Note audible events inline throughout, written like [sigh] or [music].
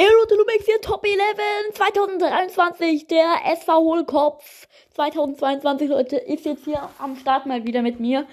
Aerodynamics hier Top 11 2023, der SV Hohlkopf 2022, Leute, ist jetzt hier am Start mal wieder mit mir.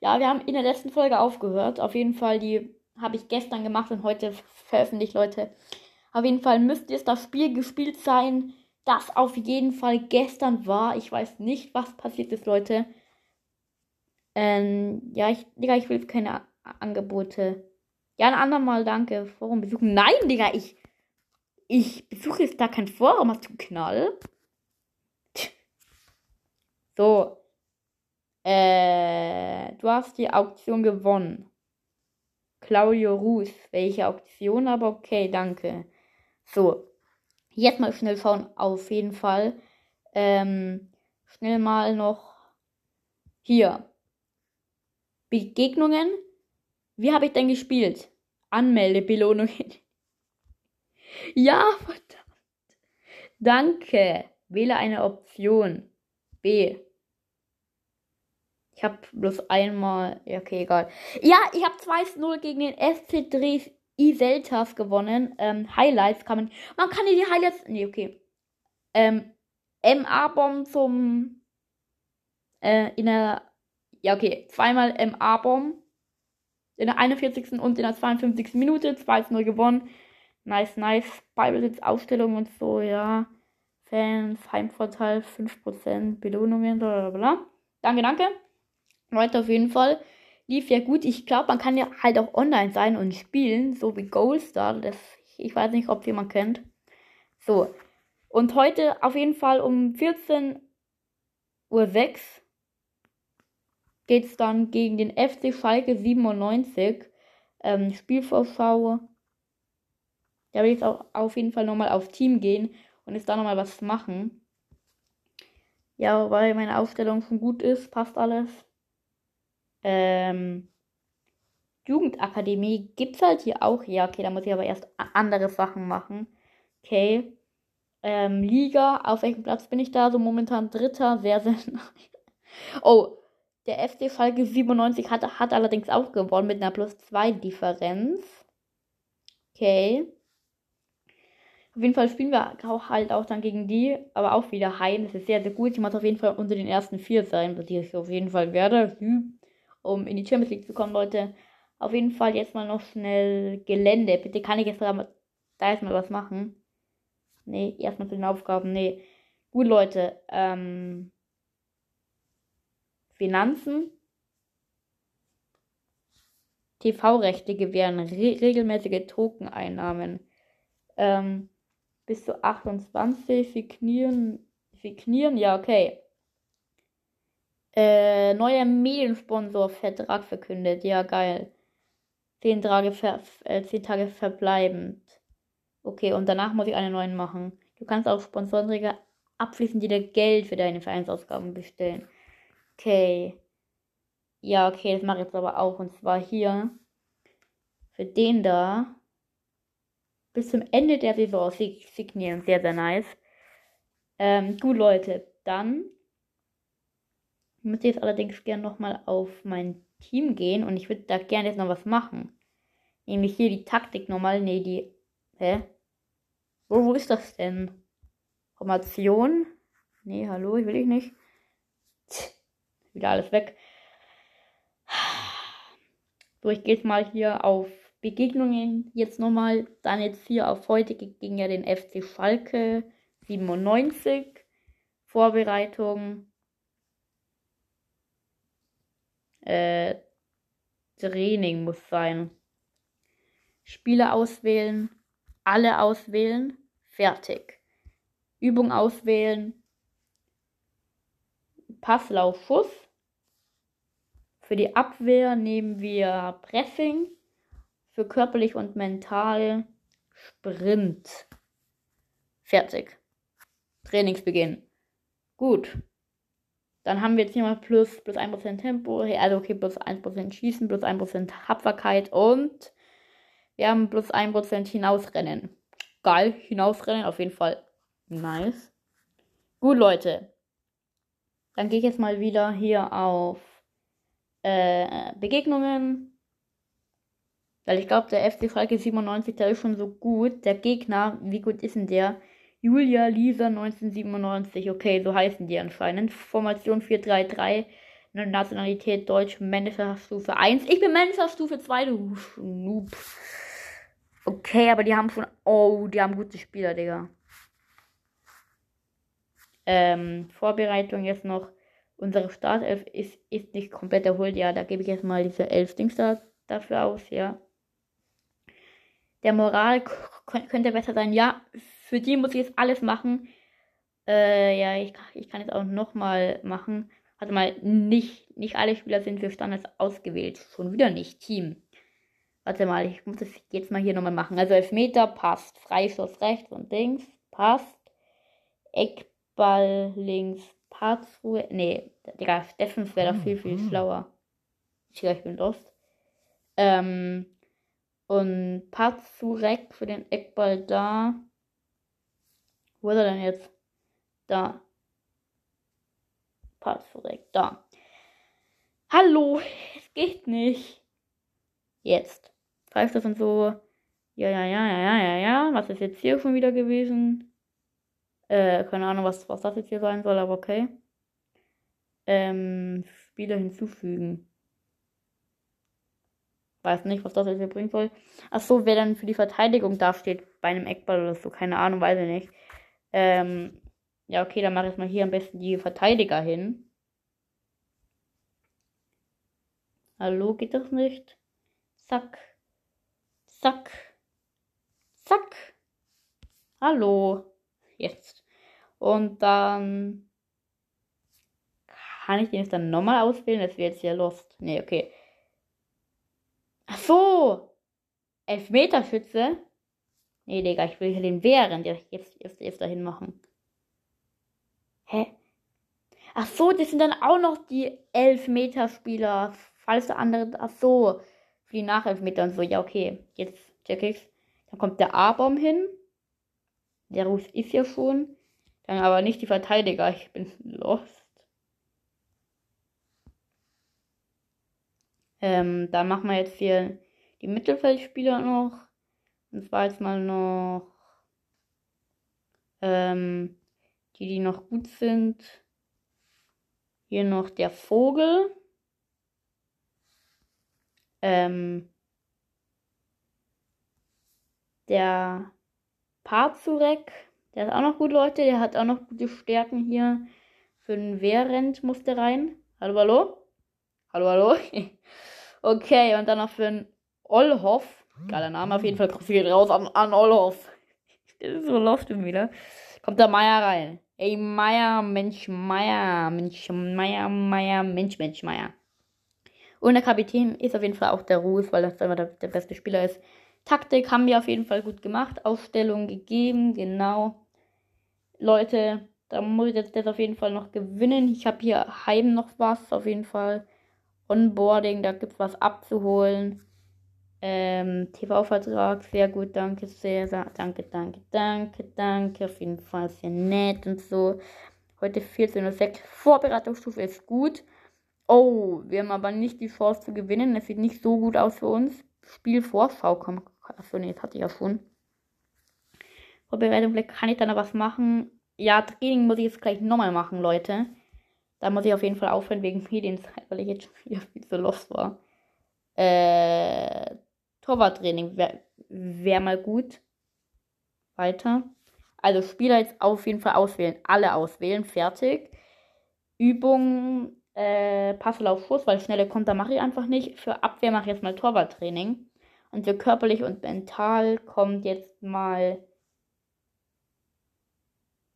Ja, wir haben in der letzten Folge aufgehört. Auf jeden Fall, die habe ich gestern gemacht und heute veröffentlicht, Leute. Auf jeden Fall müsste jetzt das Spiel gespielt sein, das auf jeden Fall gestern war. Ich weiß nicht, was passiert ist, Leute. Ähm, ja, ich, Digga, ich will keine A Angebote. Ja, ein andermal, danke. Forum besuchen. Nein, Digga, ich ich besuche jetzt da kein Forum, hast du Knall? So. Äh, du hast die Auktion gewonnen. Claudio Ruß. Welche Auktion? Aber okay, danke. So. Jetzt mal schnell schauen, auf jeden Fall. Ähm, schnell mal noch hier. Begegnungen. Wie habe ich denn gespielt? Anmeldebelohnungen. Ja, verdammt. Danke. Wähle eine Option. B. Ich habe bloß einmal. Ja, okay, egal. Ja, ich habe 2-0 gegen den FC Dres Iseltas gewonnen. Ähm, Highlights kann man. Man kann die Highlights. Nee, okay. Ähm, MA-Bomb zum. Äh, in der. Ja, okay. Zweimal MA-Bomb. In der 41. und in der 52. Minute. 2-0 gewonnen. Nice, nice. Ballbesitz, Ausstellung und so, ja. Fans, Heimvorteil, 5%, Belohnungen, bla bla bla. Danke, danke. Leute, auf jeden Fall. Lief ja gut. Ich glaube, man kann ja halt auch online sein und spielen, so wie Goldstar. Das, ich weiß nicht, ob jemand kennt. So. Und heute auf jeden Fall um 14.06 Uhr geht es dann gegen den FC Schalke 97. Ähm, Spielvorschau da will ich jetzt auch auf jeden Fall nochmal auf Team gehen und jetzt da nochmal was machen. Ja, weil meine Aufstellung schon gut ist, passt alles. Ähm, Jugendakademie gibt's halt hier auch. Ja, okay, da muss ich aber erst andere Sachen machen. Okay. Ähm, Liga, auf welchem Platz bin ich da? So momentan Dritter, sehr, sehr [laughs] Oh, der FC Schalke 97 hat, hat allerdings auch gewonnen mit einer plus 2 Differenz. Okay. Auf jeden Fall spielen wir auch halt auch dann gegen die, aber auch wieder heim. Das ist sehr, sehr gut. Ich muss auf jeden Fall unter den ersten vier sein, was ich auf jeden Fall werde, um in die Champions League zu kommen, Leute. Auf jeden Fall jetzt mal noch schnell Gelände. Bitte kann ich jetzt da, da erstmal was machen. Nee, erstmal zu den Aufgaben. Nee. Gut, Leute. Ähm, Finanzen. TV-Rechte gewähren re regelmäßige Tokeneinnahmen. Ähm, bis zu 28 signieren. Signieren, ja, okay. Äh, neuer Mediensponsor-Vertrag verkündet. Ja, geil. Zehn Tage, ver äh, zehn Tage verbleibend. Okay, und danach muss ich einen neuen machen. Du kannst auch Sponsorenträger abschließend dir Geld für deine Vereinsausgaben bestellen. Okay. Ja, okay, das mache ich jetzt aber auch. Und zwar hier. Für den da bis zum Ende der Saison signieren. Sehr, sehr nice. Ähm, gut, Leute, dann müsste ich jetzt allerdings gerne nochmal auf mein Team gehen und ich würde da gerne jetzt noch was machen. Nämlich hier die Taktik nochmal. Nee, die. Hä? Wo, wo ist das denn? Formation? Nee, hallo, ich will ich nicht. Tch, wieder alles weg. So, ich gehe jetzt mal hier auf Begegnungen jetzt nochmal. Dann jetzt hier auf heute gegen ja den FC Schalke 97. Vorbereitung. Äh, Training muss sein. Spieler auswählen. Alle auswählen. Fertig. Übung auswählen. Passlauf, Schuss. Für die Abwehr nehmen wir Pressing für körperlich und mental Sprint. Fertig. Trainingsbeginn. Gut. Dann haben wir jetzt hier mal plus, plus 1% Tempo, also okay, plus 1% Schießen, plus 1% Tapferkeit und wir haben plus 1% Hinausrennen. Geil, Hinausrennen, auf jeden Fall nice. Gut, Leute. Dann gehe ich jetzt mal wieder hier auf äh, Begegnungen. Weil ich glaube, der FC Schalke 97, der ist schon so gut. Der Gegner, wie gut ist denn der? Julia Lisa 1997. Okay, so heißen die anscheinend. Formation 433. Nationalität Deutsch, Managerstufe 1. Ich bin Managerstufe 2, du Noob. Okay, aber die haben schon. Oh, die haben gute Spieler, Digga. Ähm, Vorbereitung jetzt noch. Unsere Startelf ist, ist nicht komplett erholt. Ja, da gebe ich jetzt mal diese elf Dings da, dafür aus, ja. Der Moral könnte besser sein. Ja, für die muss ich jetzt alles machen. Äh, ja, ich, ich kann jetzt auch nochmal machen. Warte mal, nicht, nicht alle Spieler sind für Standards ausgewählt. Schon wieder nicht. Team. Warte mal, ich muss das jetzt mal hier nochmal machen. Also Elfmeter passt. Freistoß rechts und links passt. Eckball links Parzruhe. Nee, Digga, Steffens wäre doch viel, viel mhm. schlauer. Ich, ich bin lost. Ähm, und Pazurek für den Eckball da. Wo ist er denn jetzt? Da. Pazurek, da. Hallo, es geht nicht. Jetzt. Pfeift das und so. Ja, ja, ja, ja, ja, ja, ja. Was ist jetzt hier schon wieder gewesen? Äh, keine Ahnung, was, was das jetzt hier sein soll, aber okay. Ähm, Spieler hinzufügen. Weiß nicht, was das jetzt hier bringen soll. Achso, wer dann für die Verteidigung dasteht bei einem Eckball oder so. Keine Ahnung, weiß ich nicht. Ähm, ja, okay, dann mache ich mal hier am besten die Verteidiger hin. Hallo, geht das nicht? Zack. Zack. Zack. Hallo. Jetzt. Und dann kann ich den jetzt dann nochmal auswählen? Das wäre jetzt ja lost. Nee, okay. Ach so! Elfmeterschütze? Nee, Digga, ich will hier den während jetzt, jetzt, jetzt, dahin machen. Hä? Ach so, das sind dann auch noch die Elfmeterspieler. Falls der andere. Ach so. Für die Nachelfmeter und so. Ja, okay. Jetzt check ich's. Dann kommt der A-Bomb hin. Der Ruf ist ja schon. Dann aber nicht die Verteidiger. Ich bin lost. Ähm, da machen wir jetzt hier die Mittelfeldspieler noch. Und zwar jetzt mal noch ähm, die, die noch gut sind. Hier noch der Vogel. Ähm, der Pazurek. Der ist auch noch gut, Leute. Der hat auch noch gute Stärken hier. Für den Wehrend musste rein. Hallo, hallo? Hallo, hallo? [laughs] Okay, und dann noch für einen Olhoff. Geiler Name auf jeden Fall. Profil raus an, an Olhoff. [laughs] So lost wieder. Kommt der Meier rein. Ey, Meier, Mensch, Meier, Mensch, Meier, Meier, Mensch, Mensch, Meier. Und der Kapitän ist auf jeden Fall auch der Ruß, weil das immer der, der beste Spieler ist. Taktik haben wir auf jeden Fall gut gemacht. Aufstellung gegeben, genau. Leute, da muss ich jetzt das auf jeden Fall noch gewinnen. Ich habe hier heim noch was, auf jeden Fall. Onboarding, da gibt es was abzuholen. Ähm, TV-Vertrag, sehr gut, danke sehr, danke, danke, danke, danke, auf jeden Fall sehr nett und so. Heute 14.06 Vorbereitungsstufe ist gut. Oh, wir haben aber nicht die Chance zu gewinnen. Das sieht nicht so gut aus für uns. Spielvorschau kommt. Achso, nee, das hatte ich ja schon. Vorbereitung, vielleicht kann ich da noch was machen. Ja, Training muss ich jetzt gleich nochmal machen, Leute. Da muss ich auf jeden Fall aufhören wegen Medienzeit, weil ich jetzt schon wieder viel zu lost war. Äh, Torwarttraining wäre wär mal gut. Weiter. Also Spieler jetzt auf jeden Fall auswählen. Alle auswählen. Fertig. Übung, äh, Passlauf Schuss, weil schnelle Konter mache ich einfach nicht. Für Abwehr mache ich jetzt mal Torwarttraining. Und für körperlich und mental kommt jetzt mal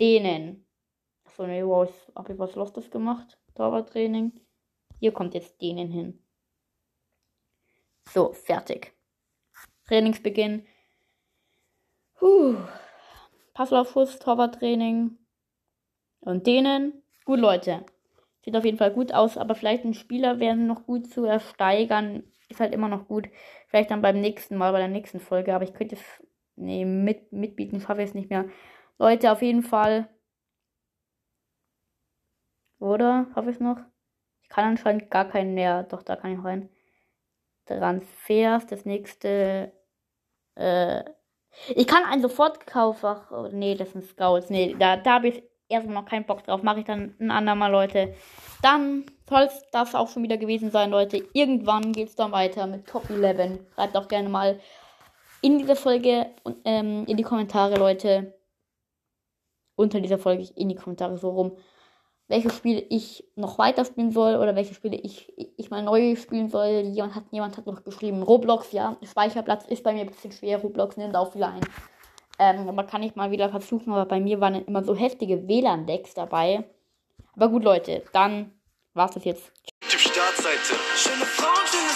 denen. Achso, ne, wow, habe ich was Lostes gemacht? Torwarttraining. Hier kommt jetzt denen hin. So, fertig. Trainingsbeginn. Puh. Passlaufschuss, Torwarttraining. Und denen. Gut, Leute. Sieht auf jeden Fall gut aus, aber vielleicht ein Spieler werden noch gut zu ersteigern. Ist halt immer noch gut. Vielleicht dann beim nächsten Mal, bei der nächsten Folge. Aber ich könnte. Nee, mit, mitbieten schaffe ich es nicht mehr. Leute, auf jeden Fall oder? Habe ich noch? Ich kann anscheinend gar keinen mehr. Doch, da kann ich rein. Transfers. Das nächste. Äh, ich kann einen sofort kaufen. Ach, oh, nee, das sind Scouts. Nee, da, da habe ich erstmal noch keinen Bock drauf. Mache ich dann ein andermal, Leute. Dann soll es das auch schon wieder gewesen sein, Leute. Irgendwann geht es dann weiter mit Top 11. Schreibt auch gerne mal in dieser Folge ähm, in die Kommentare, Leute. Unter dieser Folge in die Kommentare so rum welche Spiele ich noch weiterspielen soll oder welche Spiele ich, ich mal neu spielen soll. Jemand hat, jemand hat noch geschrieben, Roblox, ja, Speicherplatz ist bei mir ein bisschen schwer, Roblox nimmt auch viel ein. Ähm, aber kann ich mal wieder versuchen, aber bei mir waren immer so heftige WLAN-Decks dabei. Aber gut, Leute, dann war's das jetzt. Startseite. Schöne Frauen, schöne.